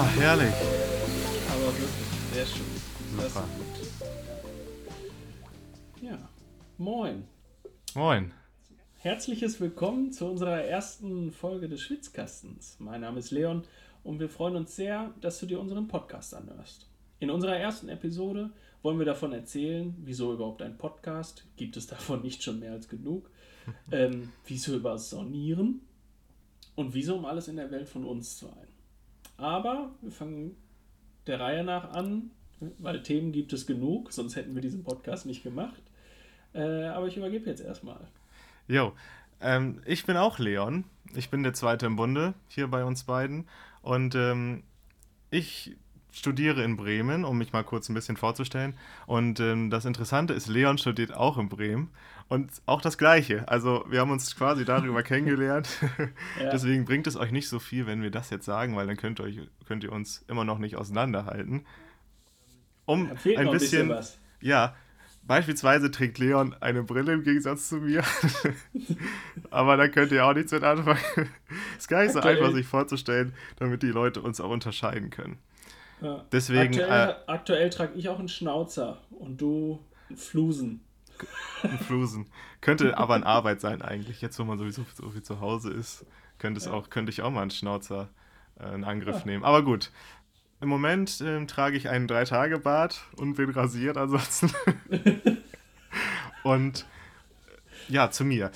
Ah, herrlich. Aber wirklich, sehr schön. Das Super. Ja, moin. Moin. Herzliches Willkommen zu unserer ersten Folge des Schwitzkastens. Mein Name ist Leon und wir freuen uns sehr, dass du dir unseren Podcast anhörst. In unserer ersten Episode wollen wir davon erzählen, wieso überhaupt ein Podcast, gibt es davon nicht schon mehr als genug, ähm, wieso über das Saunieren und wieso um alles in der Welt von uns zu ein. Aber wir fangen der Reihe nach an, weil Themen gibt es genug, sonst hätten wir diesen Podcast nicht gemacht. Äh, aber ich übergebe jetzt erstmal. Jo, ähm, ich bin auch Leon. Ich bin der Zweite im Bunde hier bei uns beiden. Und ähm, ich studiere in Bremen, um mich mal kurz ein bisschen vorzustellen. Und ähm, das Interessante ist, Leon studiert auch in Bremen. Und auch das Gleiche. Also wir haben uns quasi darüber kennengelernt. Ja. Deswegen bringt es euch nicht so viel, wenn wir das jetzt sagen, weil dann könnt ihr, euch, könnt ihr uns immer noch nicht auseinanderhalten. Um ein noch ein bisschen, bisschen was. Ja, beispielsweise trägt Leon eine Brille im Gegensatz zu mir. Aber da könnt ihr auch nichts mit anfangen. Ist gar nicht so Aktuell- einfach, sich vorzustellen, damit die Leute uns auch unterscheiden können. Ja. Deswegen, äh, aktuell, aktuell trage ich auch einen Schnauzer und du einen Flusen. Ein Flusen. Könnte aber eine Arbeit sein eigentlich. Jetzt, wo man sowieso so viel zu Hause ist, könnte, es Ja. auch, könnte ich auch mal einen Schnauzer äh, in Angriff Ja. nehmen. Aber gut. Im Moment ähm, trage ich einen Drei-Tage-Bart und bin rasiert ansonsten. und äh, ja, zu mir.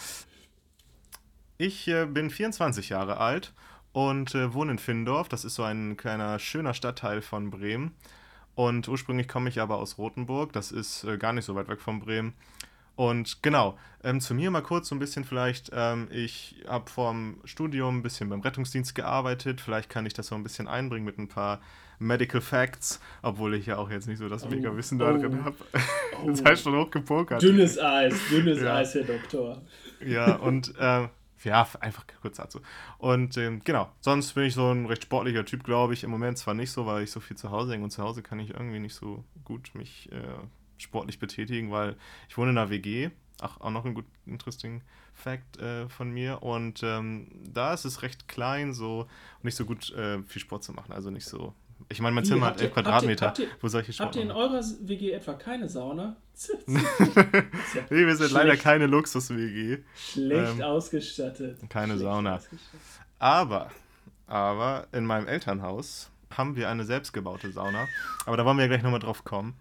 Ich äh, bin 24 Jahre alt und äh, wohne in Findorf. Das ist so ein kleiner, schöner Stadtteil von Bremen. Und ursprünglich komme ich aber aus Rothenburg. Das ist äh, gar nicht so weit weg von Bremen. Und genau, ähm, zu mir mal kurz so ein bisschen vielleicht. Ähm, ich habe vorm Studium ein bisschen beim Rettungsdienst gearbeitet. Vielleicht kann ich das so ein bisschen einbringen mit ein paar Medical Facts, obwohl ich ja auch jetzt nicht so das Oh, mega Wissen da oh, drin habe. oh. Das heißt schon hochgepokert. Dünnes Eis, dünnes Ja. Eis, Herr Doktor. Ja, und ähm, ja, einfach kurz dazu. Und ähm, genau, sonst bin ich so ein recht sportlicher Typ, glaube ich. Im Moment zwar nicht so, weil ich so viel zu Hause hänge und zu Hause kann ich irgendwie nicht so gut mich äh, sportlich betätigen, weil ich wohne in einer WG. Ach, auch noch ein gut interesting Fact äh, von mir. Und ähm, da ist es recht klein so nicht so gut äh, viel Sport zu machen. Also nicht so. Ich meine, mein Zimmer hat 11 Quadratmeter, habt ihr- wo solche Sport Habt ihr in eurer WG etwa keine Sauna? Nee, wir sind leider Schlecht. keine Luxus-WG. Schlecht Ähm, ausgestattet. keine Schlecht Sauna. ausgestattet. Aber, aber in meinem Elternhaus haben wir eine selbstgebaute Sauna. Aber da wollen wir ja gleich nochmal drauf kommen.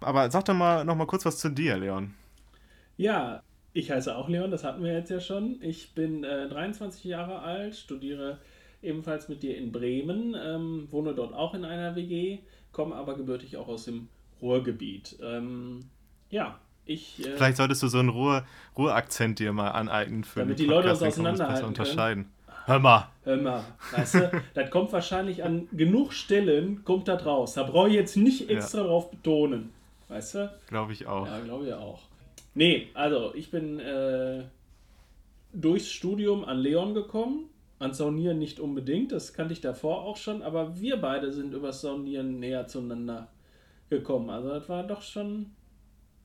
Aber sag doch mal nochmal kurz was zu dir, Leon. Ja, ich heiße auch Leon, das hatten wir jetzt ja schon. Ich bin äh, 23 Jahre alt, studiere ebenfalls mit dir in Bremen, ähm, wohne dort auch in einer WG, komme aber gebürtig auch aus dem Ruhrgebiet. Ähm, ja, ich. Äh, Vielleicht solltest du so einen Ruhr, Ruhr-Akzent dir mal aneignen für Damit die Leute uns auseinanderhalten können. unterscheiden. Hör mal. Hör mal, weißt du, das kommt wahrscheinlich an genug Stellen, kommt das raus. Da brauche ich jetzt nicht extra drauf betonen. Weißt du? Glaube ich auch. Ja, glaube ich auch. Nee, also ich bin äh, durchs Studium an Leon gekommen. An Saunieren nicht unbedingt, das kannte ich davor auch schon, aber wir beide sind übers Saunieren näher zueinander gekommen. Also das war doch schon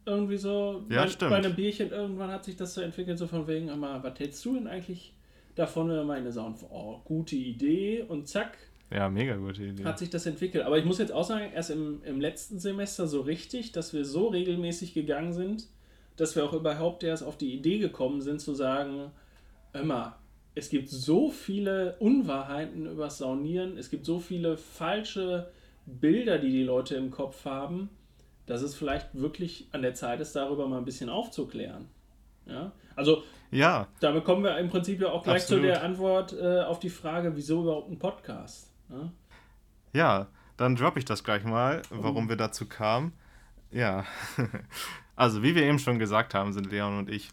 irgendwie so, Ja, bei, stimmt. bei einem Bierchen irgendwann hat sich das so entwickelt, so von wegen, immer, was hältst du denn eigentlich davon, wenn in eine Sauna fahren? Oh, gute Idee und zack, Ja, mega gute Idee. hat sich das entwickelt. Aber ich muss jetzt auch sagen, erst im, im letzten Semester so richtig, dass wir so regelmäßig gegangen sind, dass wir auch überhaupt erst auf die Idee gekommen sind zu sagen, immer, es gibt so viele Unwahrheiten über Saunieren, es gibt so viele falsche Bilder, die die Leute im Kopf haben, dass es vielleicht wirklich an der Zeit ist, darüber mal ein bisschen aufzuklären. Ja? Also Ja, damit kommen wir im Prinzip ja auch gleich Absolut. zu der Antwort äh, auf die Frage, wieso überhaupt ein Podcast? Ja? Ja, dann droppe ich das gleich mal, warum wir dazu kamen. Ja, also wie wir eben schon gesagt haben, sind Leon und ich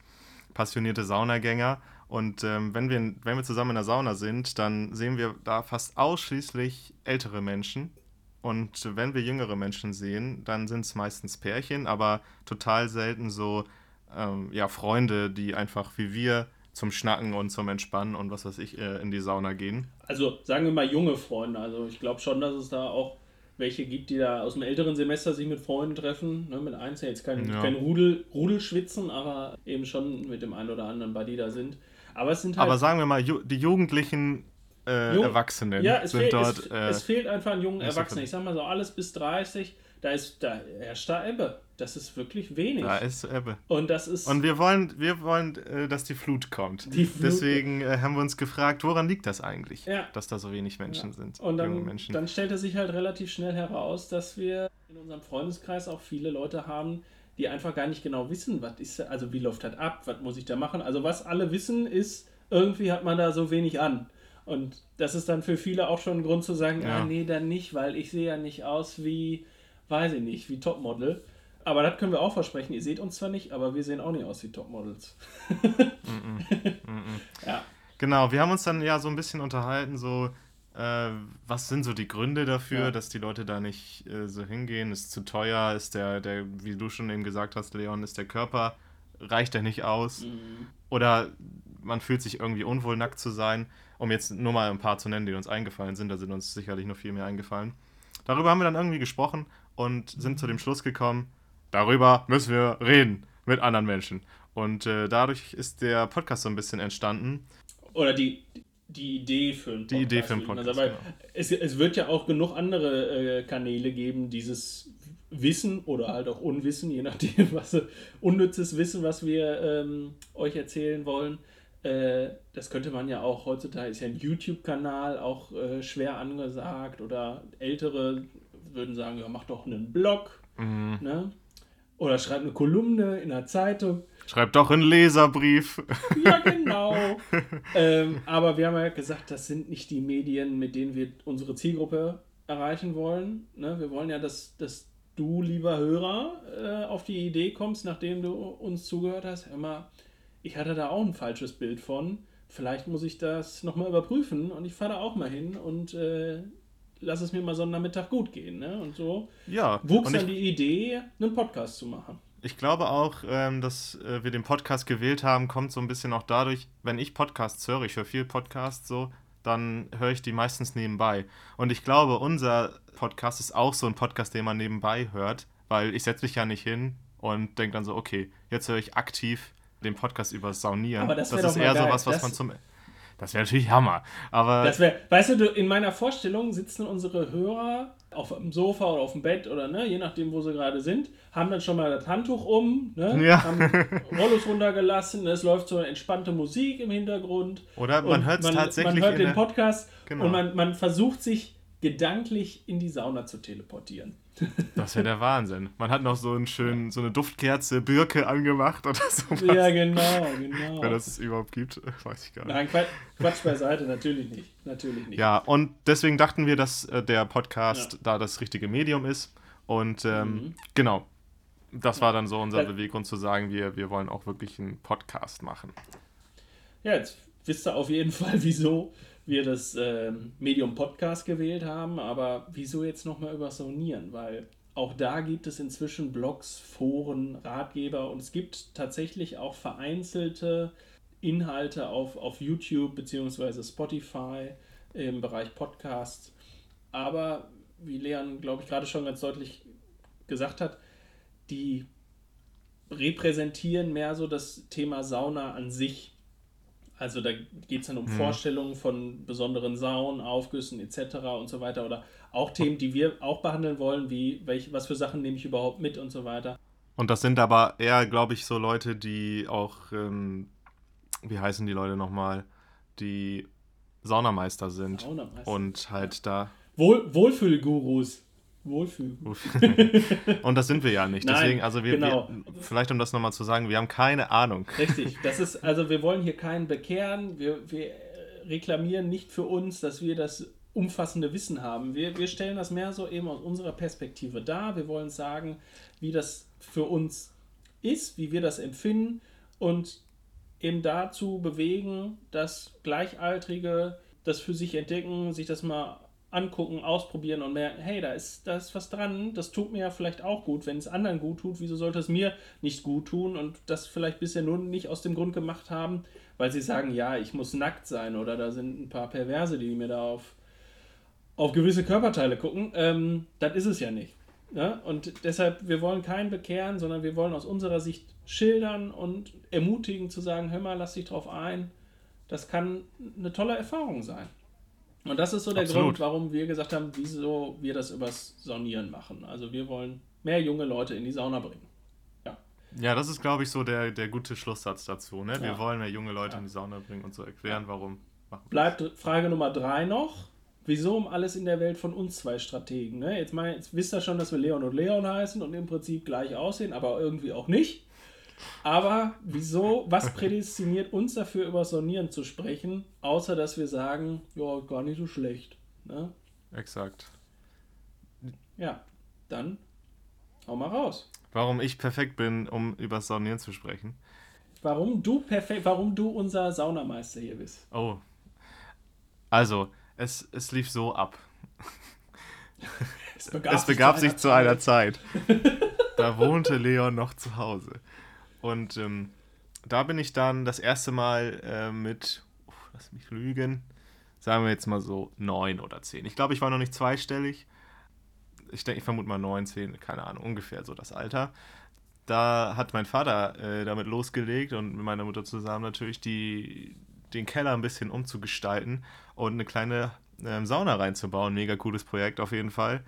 passionierte Saunagänger. Und ähm, wenn, wir, wenn wir zusammen in der Sauna sind, dann sehen wir da fast ausschließlich ältere Menschen. Und wenn wir jüngere Menschen sehen, dann sind es meistens Pärchen, aber total selten so ähm, ja, Freunde, die einfach wie wir zum Schnacken und zum Entspannen und was weiß ich äh, in die Sauna gehen. Also sagen wir mal junge Freunde. Also ich glaube schon, dass es da auch welche gibt, die da aus dem älteren Semester sich mit Freunden treffen. Ne, mit ja jetzt kein, Ja. kein Rudel, Rudelschwitzen, aber eben schon mit dem einen oder anderen Buddy da sind. Aber es sind halt. Aber sagen wir mal, die Jugendlichen äh, Jung- Erwachsenen Ja, es, sind fehlt, dort. es, äh, es fehlt einfach an jungen Erwachsenen. Ich sag mal so, alles bis 30, da ist da herrscht da Ebbe. Das ist wirklich wenig. da ist Ebbe. Und das ist. Und wir wollen, wir wollen, äh, dass die Flut kommt. Die Flut- Deswegen äh, haben wir uns gefragt, woran liegt das eigentlich, Ja. dass da so wenig Menschen sind, Und junge dann, Menschen. dann stellte sich halt relativ schnell heraus, dass wir in unserem Freundeskreis auch viele Leute haben, die einfach gar nicht genau wissen, was ist, also wie läuft das ab, was muss ich da machen. Also was alle wissen ist, irgendwie hat man da so wenig an. Und das ist dann für viele auch schon ein Grund zu sagen, Ja. ah nee, dann nicht, weil ich sehe ja nicht aus wie, weiß ich nicht, wie Topmodel. Aber das können wir auch versprechen. Ihr seht uns zwar nicht, aber wir sehen auch nicht aus wie Topmodels. ja. Genau, wir haben uns dann ja so ein bisschen unterhalten, so, äh, was sind so die Gründe dafür, Ja. dass die Leute da nicht äh, so hingehen? Ist zu teuer? Ist der, der, wie du schon eben gesagt hast, Leon, ist der Körper, reicht der nicht aus? Mhm. Oder man fühlt sich irgendwie unwohl, nackt zu sein, um jetzt nur mal ein paar zu nennen, die uns eingefallen sind, da sind uns sicherlich noch viel mehr eingefallen. Darüber haben wir dann irgendwie gesprochen und sind zu dem Schluss gekommen, darüber müssen wir reden mit anderen Menschen. Und äh, dadurch ist der Podcast so ein bisschen entstanden. Oder die, die Idee für einen Die Idee für einen mal Podcast, sagen. genau. Es, es wird ja auch genug andere äh, Kanäle geben, dieses Wissen oder halt auch Unwissen, je nachdem, was unnützes Wissen, was wir ähm, euch erzählen wollen. Äh, das könnte man ja auch heutzutage, ist ja ein YouTube-Kanal auch äh, schwer angesagt oder ältere würden sagen, ja, mach doch einen Blog. Mhm. Ne? Oder schreib eine Kolumne in der Zeitung. Schreibt doch einen Leserbrief. Ja, genau. ähm, aber wir haben ja gesagt, das sind nicht die Medien, mit denen wir unsere Zielgruppe erreichen wollen. Ne? Wir wollen ja, dass, dass du, lieber Hörer, äh, auf die Idee kommst, nachdem du uns zugehört hast. Hör mal, ich hatte da auch ein falsches Bild von. Vielleicht muss ich das nochmal überprüfen und ich fahre da auch mal hin und äh, lass es mir mal so einen Nachmittag gut gehen. Ne? Und so Ja, wuchs und dann die Idee, einen Podcast zu machen. ich glaube auch, ähm, dass äh, wir den Podcast gewählt haben, kommt so ein bisschen auch dadurch, wenn ich Podcasts höre, ich höre viel Podcasts so, dann höre ich die meistens nebenbei. Und ich glaube, unser Podcast ist auch so ein Podcast, den man nebenbei hört, weil ich setze mich ja nicht hin und denke dann so, okay, jetzt höre ich aktiv den Podcast über Saunieren. Aber das wär ist eher geil. sowas, was Das- man zum... Das wäre natürlich Hammer. Aber Das wäre, weißt du, in meiner Vorstellung sitzen unsere Hörer auf dem Sofa oder auf dem Bett oder ne, je nachdem, wo sie gerade sind, haben dann schon mal das Handtuch um, ne, Ja. haben Rollos runtergelassen, es läuft so eine entspannte Musik im Hintergrund. Oder man hört es tatsächlich Man hört den der- Podcast Genau. und man, man versucht sich gedanklich in die Sauna zu teleportieren. Das wäre der Wahnsinn. Man hat noch so, einen schönen, so eine Duftkerze Birke angemacht oder so. Ja, genau, genau. Wenn das es überhaupt gibt, weiß ich gar nicht. Nein, Quatsch, Quatsch beiseite, natürlich nicht. Natürlich nicht. Ja, und deswegen dachten wir, dass äh, der Podcast da das richtige Medium ist. Und ähm, Mhm. genau, das war dann so unser Ja. Beweggrund zu sagen, wir, wir wollen auch wirklich einen Podcast machen. Ja, jetzt wisst ihr auf jeden Fall, wieso wir das ähm, Medium Podcast gewählt haben, aber wieso jetzt nochmal über Sonieren? Weil auch da gibt es inzwischen Blogs, Foren, Ratgeber und es gibt tatsächlich auch vereinzelte Inhalte auf, auf YouTube bzw. Spotify im Bereich Podcast. Aber wie Leon, glaube ich, gerade schon ganz deutlich gesagt hat, die repräsentieren mehr so das Thema Sauna an sich. Also da geht es dann um Vorstellungen von besonderen Saunen, Aufgüssen etc. und so weiter. Oder auch Themen, die wir auch behandeln wollen, wie welche, was für Sachen nehme ich überhaupt mit und so weiter. Und das sind aber eher, glaube ich, so Leute, die auch, ähm, wie heißen die Leute nochmal, die Saunameister sind. Saunameister. Und halt da. Wohl, Wohlfühlgurus. Wohlfühl. Und das sind wir ja nicht. Nein, Deswegen, also wir, genau. wir vielleicht um das nochmal zu sagen, wir haben keine Ahnung. Richtig. Das ist, also wir wollen hier keinen bekehren. Wir, wir reklamieren nicht für uns, dass wir das umfassende Wissen haben. Wir, wir stellen das mehr so eben aus unserer Perspektive dar. Wir wollen sagen, wie das für uns ist, wie wir das empfinden und eben dazu bewegen, dass Gleichaltrige das für sich entdecken, sich das mal angucken, ausprobieren und merken, hey, da ist, da ist was dran, das tut mir ja vielleicht auch gut. Wenn es anderen gut tut, wieso sollte es mir nicht gut tun und das vielleicht bisher nur nicht aus dem Grund gemacht haben, weil sie sagen, ja, ich muss nackt sein oder da sind ein paar Perverse, die mir da auf, auf gewisse Körperteile gucken. Ähm, das ist es ja nicht. Ja? Und deshalb, wir wollen keinen bekehren, sondern wir wollen aus unserer Sicht schildern und ermutigen zu sagen, hör mal, lass dich drauf ein. Das kann eine tolle Erfahrung sein. Und das ist so der Absolut. Grund, warum wir gesagt haben, wieso wir das übers Saunieren machen. Also wir wollen mehr junge Leute in die Sauna bringen. Ja, ja das ist, glaube ich, so der, der gute Schlusssatz dazu. Ne? Wir ja. wollen mehr junge Leute ja. in die Sauna bringen und so erklären, warum. Bleibt Frage Nummer drei noch. Wieso um alles in der Welt von uns zwei Strategen? Ne? Jetzt, mal, jetzt wisst ihr schon, dass wir Leon und Leon heißen und im Prinzip gleich aussehen, aber irgendwie auch nicht. Aber wieso, was prädestiniert uns dafür, über Sonieren zu sprechen, außer dass wir sagen, ja, gar nicht so schlecht. Ne? Exakt. Ja, dann hau mal raus. Warum ich perfekt bin, um über Sonieren zu sprechen. Warum du perfekt, warum du unser Saunameister hier bist. Oh. Also, es, es lief so ab. Es begab, es begab sich, zu einer Zeit. da wohnte Leon noch zu Hause. Und ähm, da bin ich dann das erste Mal äh, mit, oh, lass mich lügen, sagen wir jetzt mal so neun oder zehn. Ich glaube, ich war noch nicht zweistellig. Ich denke, ich vermute mal neun, zehn, keine Ahnung, ungefähr so das Alter. Da hat mein Vater äh, damit losgelegt und mit meiner Mutter zusammen natürlich die, den Keller ein bisschen umzugestalten und eine kleine ähm, Sauna reinzubauen. Mega cooles Projekt auf jeden Fall.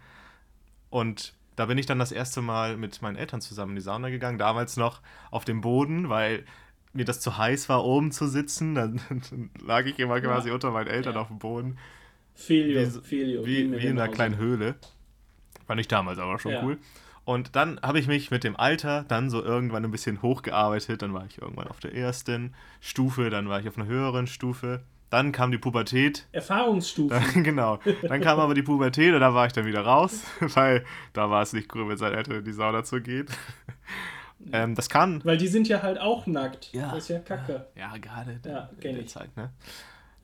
Und da bin ich dann das erste Mal mit meinen Eltern zusammen in die Sauna gegangen, damals noch auf dem Boden, weil mir das zu heiß war, oben zu sitzen. Dann, dann lag ich immer quasi ja. unter meinen Eltern ja. auf dem Boden. Filio, wie, Filio, wie, wie in einer kleinen Höhle. Fand ich damals aber schon ja. cool. Und dann habe ich mich mit dem Alter dann so irgendwann ein bisschen hochgearbeitet. Dann war ich irgendwann auf der ersten Stufe, dann war ich auf einer höheren Stufe. Dann kam die Pubertät. Erfahrungsstufen. genau. Dann kam aber die Pubertät und da war ich dann wieder raus, weil da war es nicht cool, mit seinen Eltern in die Sauna zu gehen. ähm, das kann. Weil die sind ja halt auch nackt. Ja. Das ist ja kacke. Ja, gerade ja, in der Zeit, ne?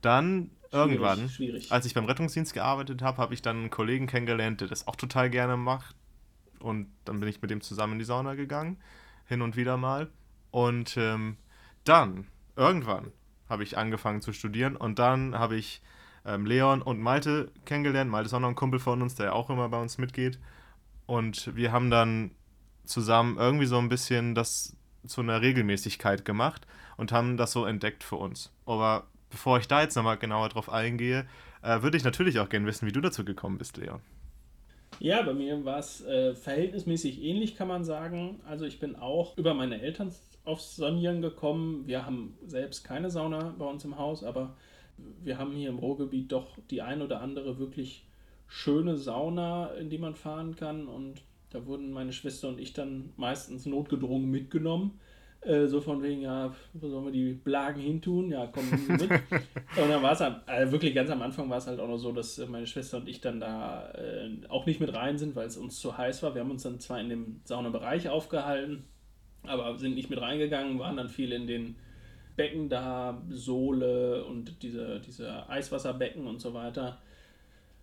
Dann schwierig, irgendwann, schwierig. als ich beim Rettungsdienst gearbeitet habe, habe ich dann einen Kollegen kennengelernt, der das auch total gerne macht. Und dann bin ich mit dem zusammen in die Sauna gegangen, hin und wieder mal. Und ähm, dann, irgendwann, habe ich angefangen zu studieren und dann habe ich ähm, Leon und Malte kennengelernt. Malte ist auch noch ein Kumpel von uns, der auch immer bei uns mitgeht. Und wir haben dann zusammen irgendwie so ein bisschen das zu einer Regelmäßigkeit gemacht und haben das so entdeckt für uns. Aber bevor ich da jetzt nochmal genauer drauf eingehe, äh, würde ich natürlich auch gerne wissen, wie du dazu gekommen bist, Leon. Ja, bei mir war es äh, verhältnismäßig ähnlich, kann man sagen. Also ich bin auch über meine Eltern aufs Sonieren gekommen. Wir haben selbst keine Sauna bei uns im Haus, aber wir haben hier im Ruhrgebiet doch die ein oder andere wirklich schöne Sauna, in die man fahren kann. Und da wurden meine Schwester und ich dann meistens notgedrungen mitgenommen. Äh, so von wegen, ja, wo sollen wir die Blagen hintun? Ja, Sie mit. und dann war es äh, wirklich ganz am Anfang war es halt auch noch so, dass meine Schwester und ich dann da äh, auch nicht mit rein sind, weil es uns zu heiß war. Wir haben uns dann zwar in dem Saunabereich aufgehalten, aber sind nicht mit reingegangen, waren dann viel in den Becken da, Sohle und diese, diese Eiswasserbecken und so weiter.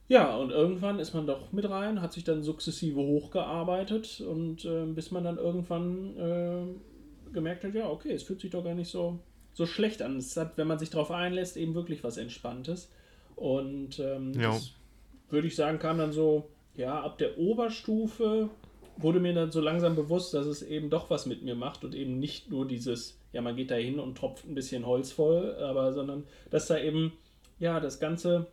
Ja, und irgendwann ist man doch mit rein, hat sich dann sukzessive hochgearbeitet und äh, bis man dann irgendwann äh, gemerkt hat, ja, okay, es fühlt sich doch gar nicht so, so schlecht an. Es hat, wenn man sich darauf einlässt, eben wirklich was Entspanntes. Und ähm, das würde ich sagen, kam dann so, ja, ab der Oberstufe wurde mir dann so langsam bewusst, dass es eben doch was mit mir macht und eben nicht nur dieses, ja, man geht da hin und tropft ein bisschen Holz voll, aber sondern dass da eben, ja, das Ganze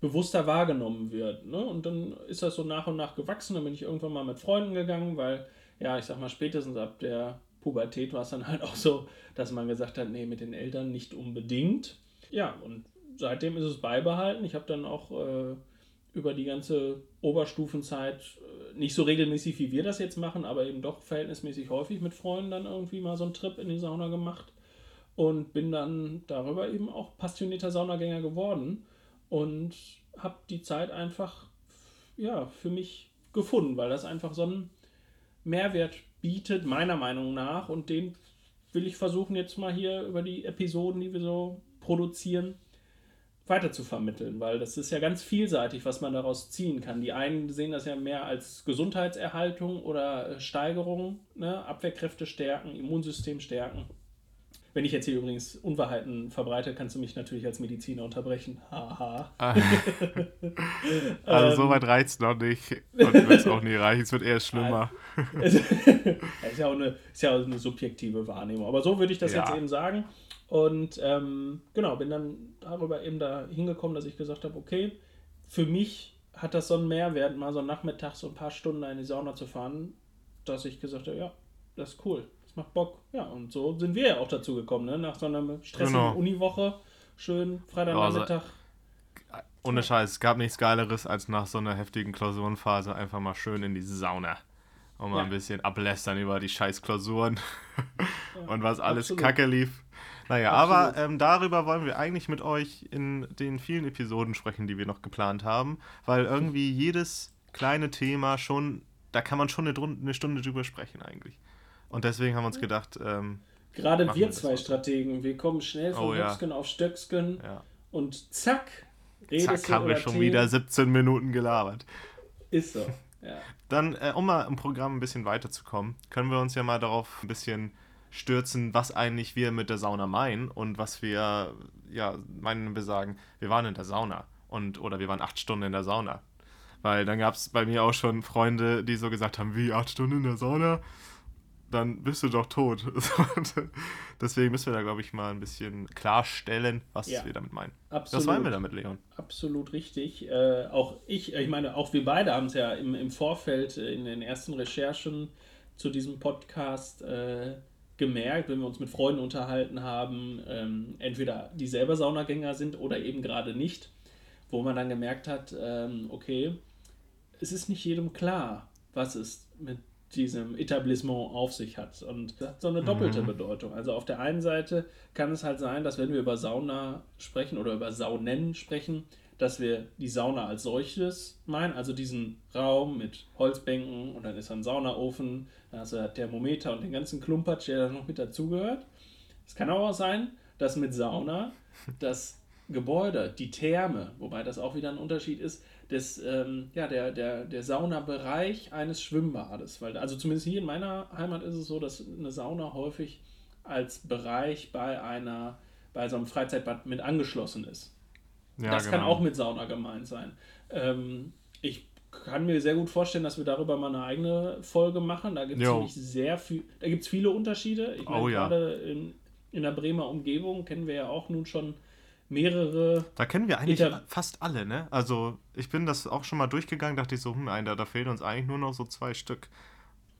bewusster wahrgenommen wird. Ne? Und dann ist das so nach und nach gewachsen. Dann bin ich irgendwann mal mit Freunden gegangen, weil, ja, ich sag mal, spätestens ab der Pubertät war es dann halt auch so, dass man gesagt hat, nee, mit den Eltern nicht unbedingt. Ja, und seitdem ist es beibehalten. Ich habe dann auch äh, über die ganze Oberstufenzeit äh, nicht so regelmäßig, wie wir das jetzt machen, aber eben doch verhältnismäßig häufig mit Freunden dann irgendwie mal so einen Trip in die Sauna gemacht und bin dann darüber eben auch passionierter Saunagänger geworden und habe die Zeit einfach ja für mich gefunden, weil das einfach so einen Mehrwert bietet, meiner Meinung nach. Und den will ich versuchen jetzt mal hier über die Episoden, die wir so produzieren, weiter zu vermitteln, weil das ist ja ganz vielseitig, was man daraus ziehen kann. Die einen sehen das ja mehr als Gesundheitserhaltung oder äh, Steigerung, ne? Abwehrkräfte stärken, Immunsystem stärken. Wenn ich jetzt hier übrigens Unwahrheiten verbreite, kannst du mich natürlich als Mediziner unterbrechen. Haha. Ah. also so weit reicht es noch nicht. Und wird es auch nie reichen. Es wird eher schlimmer. ist, ja auch eine, ist ja auch eine subjektive Wahrnehmung. Aber so würde ich das ja. jetzt eben sagen. Und ähm, genau, bin dann darüber eben da hingekommen, dass ich gesagt habe, okay, für mich hat das so einen Mehrwert, mal so Nachmittag so ein paar Stunden in die Sauna zu fahren, dass ich gesagt habe, ja, das ist cool macht Bock. Ja, und so sind wir ja auch dazu gekommen, ne? Nach so einer stressigen genau. Uniwoche, schön Freitagnachmittag. Also, ohne Scheiß, es gab nichts Geileres, als nach so einer heftigen Klausurenphase einfach mal schön in die Sauna. Und mal ja. ein bisschen ablästern über die scheiß Klausuren ja, und was alles absolut. kacke lief. Naja, absolut. aber ähm, darüber wollen wir eigentlich mit euch in den vielen Episoden sprechen, die wir noch geplant haben, weil irgendwie jedes kleine Thema schon, da kann man schon eine, eine Stunde drüber sprechen eigentlich. Und deswegen haben wir uns gedacht. Ähm, Gerade wir zwei Strategen, wir kommen schnell von oh, Höchsken ja. auf Stöcksken ja. und zack, zack haben wir schon Themen. wieder 17 Minuten gelabert. Ist so. Ja. Dann, äh, um mal im Programm ein bisschen weiterzukommen, können wir uns ja mal darauf ein bisschen stürzen, was eigentlich wir mit der Sauna meinen und was wir, ja, meinen wir sagen, wir waren in der Sauna und oder wir waren acht Stunden in der Sauna. Weil dann gab es bei mir auch schon Freunde, die so gesagt haben, wie acht Stunden in der Sauna? Dann bist du doch tot. Deswegen müssen wir da, glaube ich, mal ein bisschen klarstellen, was ja, wir damit meinen. Absolut. Was meinen wir damit, Leon? Absolut richtig. Äh, auch ich, ich meine, auch wir beide haben es ja im, im Vorfeld äh, in den ersten Recherchen zu diesem Podcast äh, gemerkt, wenn wir uns mit Freunden unterhalten haben, ähm, entweder die selber Saunagänger sind oder eben gerade nicht, wo man dann gemerkt hat, ähm, okay, es ist nicht jedem klar, was es mit diesem Etablissement auf sich hat. Und das hat so eine doppelte mhm. Bedeutung. Also auf der einen Seite kann es halt sein, dass wenn wir über Sauna sprechen oder über Saunen sprechen, dass wir die Sauna als solches meinen, also diesen Raum mit Holzbänken und dann ist ein Saunaofen, dann hast du das Thermometer und den ganzen Klumpatsch, der da noch mit dazugehört. Es kann aber auch sein, dass mit Sauna das Gebäude, die Therme, wobei das auch wieder ein Unterschied ist, des, ähm, ja, der, der, der Saunabereich eines Schwimmbades. Weil, also zumindest hier in meiner Heimat ist es so, dass eine Sauna häufig als Bereich bei einer, bei so einem Freizeitbad mit angeschlossen ist. Ja, das genau. kann auch mit Sauna gemeint sein. Ähm, ich kann mir sehr gut vorstellen, dass wir darüber mal eine eigene Folge machen. Da gibt es sehr viel, da gibt es viele Unterschiede. Ich meine, oh, ja. gerade in, in der Bremer Umgebung kennen wir ja auch nun schon mehrere. Da kennen wir eigentlich Inter fast alle, ne? Also ich bin das auch schon mal durchgegangen, dachte ich so, hm, da, da fehlen uns eigentlich nur noch so zwei Stück.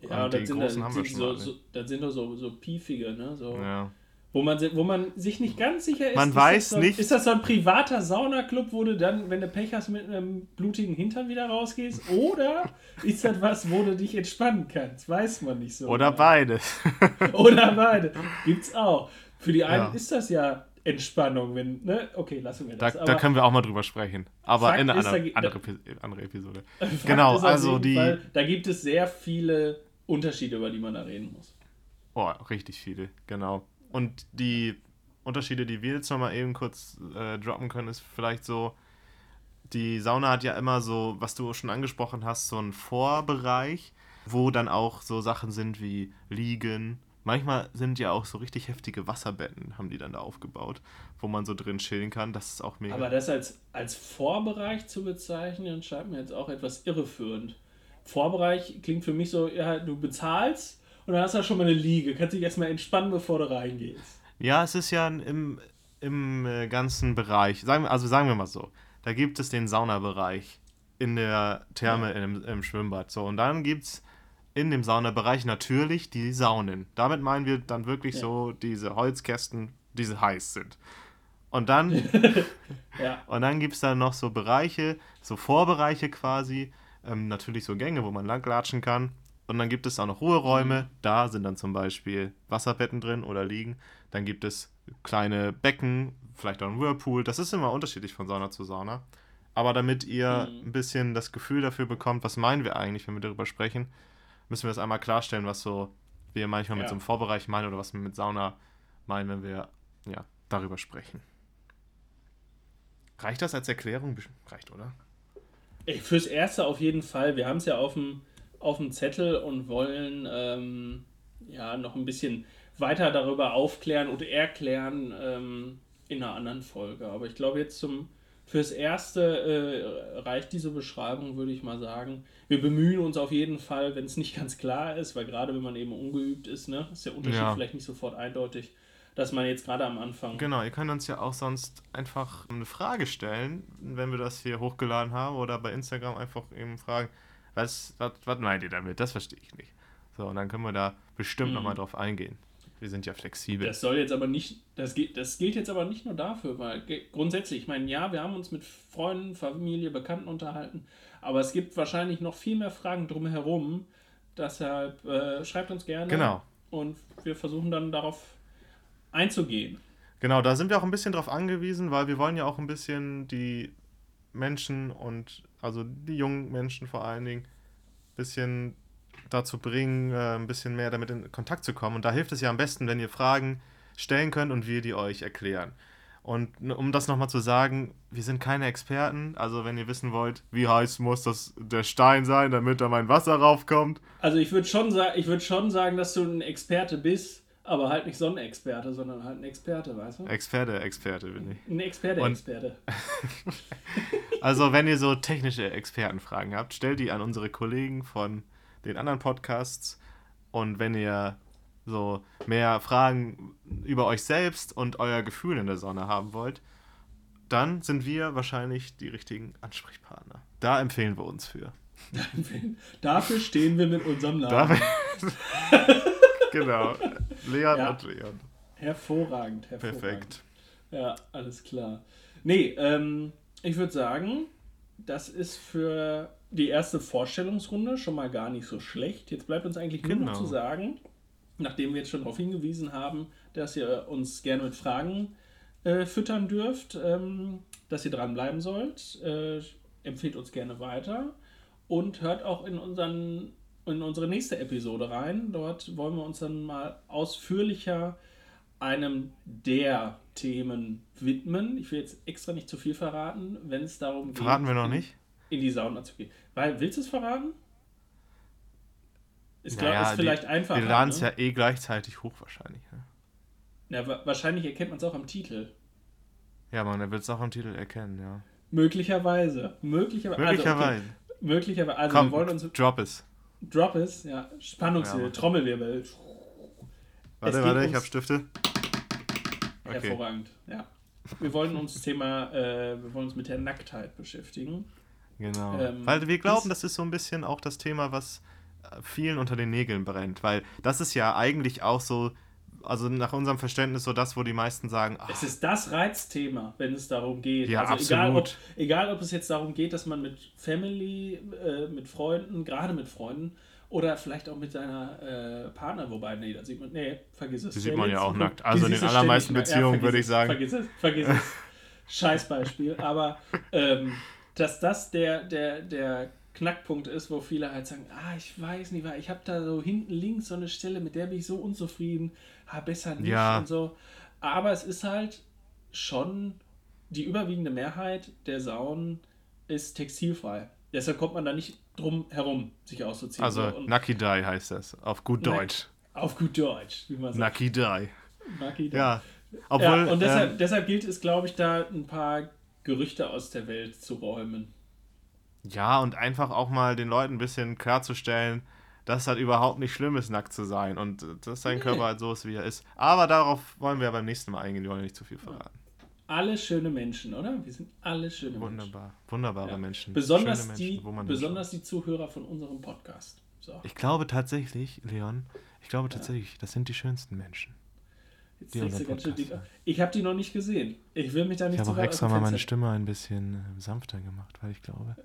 Ja, die sind da, haben wir schon so, so, Das sind doch so, so piefige, ne? So, ja. Wo man, wo man sich nicht ganz sicher ist. Man ist weiß so, nicht. Ist das so ein privater Saunaclub, wo du dann, wenn du Pech hast, mit einem blutigen Hintern wieder rausgehst? Oder ist das was, wo du dich entspannen kannst? Weiß man nicht so. Oder beides. Oder beide. Gibt's auch. Für die einen ja. ist das ja Entspannung, wenn, ne? Okay, lassen wir das. Da, da können wir auch mal drüber sprechen. Aber Fakt in einer andere, andere, andere Episode. genau, also die. Fall, da gibt es sehr viele Unterschiede, über die man da reden muss. Oh, richtig viele, genau. Und die Unterschiede, die wir jetzt nochmal eben kurz äh, droppen können, ist vielleicht so, die Sauna hat ja immer so, was du schon angesprochen hast, so einen Vorbereich, wo dann auch so Sachen sind wie Liegen, Manchmal sind ja auch so richtig heftige Wasserbetten, haben die dann da aufgebaut, wo man so drin chillen kann. Das ist auch mega. Aber das als, als Vorbereich zu bezeichnen, scheint mir jetzt auch etwas irreführend. Vorbereich klingt für mich so, ja, du bezahlst und dann hast du ja schon mal eine Liege. Kannst dich erstmal entspannen, bevor du reingehst. Ja, es ist ja im, im äh, ganzen Bereich, sagen wir, also sagen wir mal so, da gibt es den Saunabereich in der Therme ja. im, im Schwimmbad. So, und dann gibt es in dem Saunabereich natürlich die Saunen. Damit meinen wir dann wirklich ja. so diese Holzkästen, die heiß sind. Und dann, ja. und dann gibt es dann noch so Bereiche, so Vorbereiche quasi, ähm, natürlich so Gänge, wo man langlatschen kann. Und dann gibt es auch noch Ruheräume, mhm. da sind dann zum Beispiel Wasserbetten drin oder liegen. Dann gibt es kleine Becken, vielleicht auch ein Whirlpool. Das ist immer unterschiedlich von Sauna zu Sauna. Aber damit ihr mhm. ein bisschen das Gefühl dafür bekommt, was meinen wir eigentlich, wenn wir darüber sprechen, müssen wir das einmal klarstellen, was so wir manchmal ja. mit so einem Vorbereich meinen oder was wir mit Sauna meinen, wenn wir ja, darüber sprechen. Reicht das als Erklärung? Reicht, oder? Fürs Erste auf jeden Fall. Wir haben es ja auf dem, auf dem Zettel und wollen ähm, ja noch ein bisschen weiter darüber aufklären oder erklären ähm, in einer anderen Folge. Aber ich glaube, jetzt zum fürs Erste äh, reicht diese Beschreibung, würde ich mal sagen. Wir bemühen uns auf jeden Fall, wenn es nicht ganz klar ist, weil gerade wenn man eben ungeübt ist, ne, ist der Unterschied Ja. vielleicht nicht sofort eindeutig, dass man jetzt gerade am Anfang. Genau, ihr könnt uns ja auch sonst einfach eine Frage stellen, wenn wir das hier hochgeladen haben oder bei Instagram einfach eben fragen, was, was, was meint ihr damit? Das verstehe ich nicht. So, und dann können wir da bestimmt Mhm. nochmal drauf eingehen. Wir sind ja flexibel. Das soll jetzt aber nicht, das, geht, das gilt jetzt aber nicht nur dafür, weil grundsätzlich, ich meine, ja, wir haben uns mit Freunden, Familie, Bekannten unterhalten, aber es gibt wahrscheinlich noch viel mehr Fragen drumherum. Deshalb äh, schreibt uns gerne Genau. und wir versuchen dann darauf einzugehen. Genau, da sind wir auch ein bisschen drauf angewiesen, weil wir wollen ja auch ein bisschen die Menschen und also die jungen Menschen vor allen Dingen ein bisschen dazu bringen, äh, ein bisschen mehr damit in Kontakt zu kommen. Und da hilft es ja am besten, wenn ihr Fragen stellen könnt und wir die euch erklären. Und um das nochmal zu sagen, wir sind keine Experten. Also wenn ihr wissen wollt, wie heiß muss das der Stein sein, damit da mein Wasser raufkommt. Also ich würde schon, sa ich würd schon sagen, dass du ein Experte bist, aber halt nicht Sonnenexperte, sondern halt ein Experte, weißt du? Experte, Experte bin ich. Ein Experte, Und- Experte. Also, wenn ihr so technische Expertenfragen habt, stellt die an unsere Kollegen von den anderen Podcasts. Und wenn ihr so mehr Fragen über euch selbst und euer Gefühl in der Sonne haben wollt, dann sind wir wahrscheinlich die richtigen Ansprechpartner. Da empfehlen wir uns für. Dafür stehen wir mit unserem Namen. Genau. Leon Ja. und Leon. Hervorragend, hervorragend. Perfekt. Ja, alles klar. Nee, ähm, ich würde sagen, das ist für die erste Vorstellungsrunde schon mal gar nicht so schlecht. Jetzt bleibt uns eigentlich nur Genau. noch zu sagen, nachdem wir jetzt schon darauf hingewiesen haben, dass ihr uns gerne mit Fragen äh, füttern dürft, ähm, dass ihr dranbleiben sollt. Äh, empfehlt uns gerne weiter und hört auch in, unseren, in unsere nächste Episode rein. Dort wollen wir uns dann mal ausführlicher einem der Themen widmen. Ich will jetzt extra nicht zu viel verraten, wenn es darum geht, Verraten wir noch nicht? In die Sauna zu gehen. Weil, willst du es verraten? Ist, Naja, ist vielleicht die, einfacher. Wir laden es ne? ja eh gleichzeitig hoch wahrscheinlich. Ne? Ja, wa- wahrscheinlich erkennt man es auch am Titel. Ja, man, er wird es auch am Titel erkennen, ja. Möglicherweise. Möglicherweise. Möglicherweise. Also, okay. Möglicherweise. Also, Komm, wir wollen uns. drop es. Drop es, ja. Spannungswirbel, Ja. Trommelwirbel. Warte, warte, ich habe Stifte. Okay. Hervorragend, ja. Wir wollen uns Thema, äh, wir wollen uns mit der Nacktheit beschäftigen. Genau. Ähm, weil wir glauben, das ist so ein bisschen auch das Thema, was äh, vielen unter den Nägeln brennt. Weil das ist ja eigentlich auch so, also nach unserem Verständnis so das, wo die meisten sagen, ach, Es ist das Reizthema, wenn es darum geht. Ja, also Egal ob, absolut. egal, ob es jetzt darum geht, dass man mit Family, äh, mit Freunden, gerade mit Freunden oder vielleicht auch mit seiner äh, Partner, wobei, nee, da sieht man, nee, vergiss es. Die sieht man ja auch nackt. Also in den allermeisten. Beziehungen vergiss würde ich sagen. Vergiss es, vergiss es. Scheißbeispiel. Aber ähm, dass das der, der, der Knackpunkt ist, wo viele halt sagen, ah, ich weiß nicht, weil ich habe da so hinten links so eine Stelle, mit der bin ich so unzufrieden, ah, besser nicht Ja. und so. Aber es ist halt schon die überwiegende Mehrheit der Saunen ist textilfrei. Deshalb kommt man da nicht drum herum, sich auszuziehen. also So, Die heißt das. Auf gut Deutsch. auf gut Deutsch, wie man sagt. Nucky Die. Ja. Obwohl, ja, und deshalb, ähm, deshalb gilt es, glaube ich, da ein paar Gerüchte aus der Welt zu räumen. ja, und einfach auch mal den Leuten ein bisschen klarzustellen, dass das überhaupt nicht schlimm ist, nackt zu sein und äh, dass dein Nee. Körper halt so ist, wie er ist. Aber darauf wollen wir beim nächsten Mal eingehen, wir wollen nicht zu viel verraten. Alle schöne Menschen, oder? Wir sind alle schöne Menschen. Wunderbar. Wunderbare Ja. Menschen. Besonders, die, Menschen, man besonders die Zuhörer von unserem Podcast. So, Ich glaube tatsächlich, Leon, ich glaube tatsächlich, das sind die schönsten Menschen. Jetzt die legst du ganz schön dick. Ich habe die noch nicht gesehen. Ich will mich da nicht Ich habe auch extra mal meine Stimme ein bisschen äh, sanfter gemacht, weil ich glaube,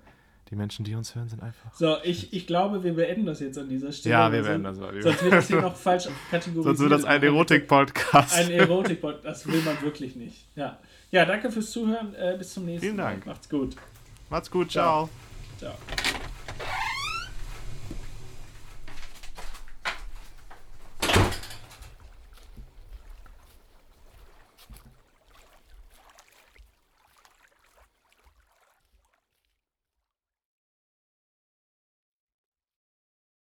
die Menschen, die uns hören, sind einfach. So, ich, ich glaube, wir beenden das jetzt an dieser Stelle. Ja, wir werden sonst- das mal. Sonst wird das hier noch falsch kategorisiert. Sonst wird das ein Erotik-Podcast. Ein erotik das will man wirklich nicht. Ja, ja danke fürs Zuhören. Äh, bis zum nächsten Vielen Mal. Dank. Macht's gut. Macht's gut, ciao. Ciao.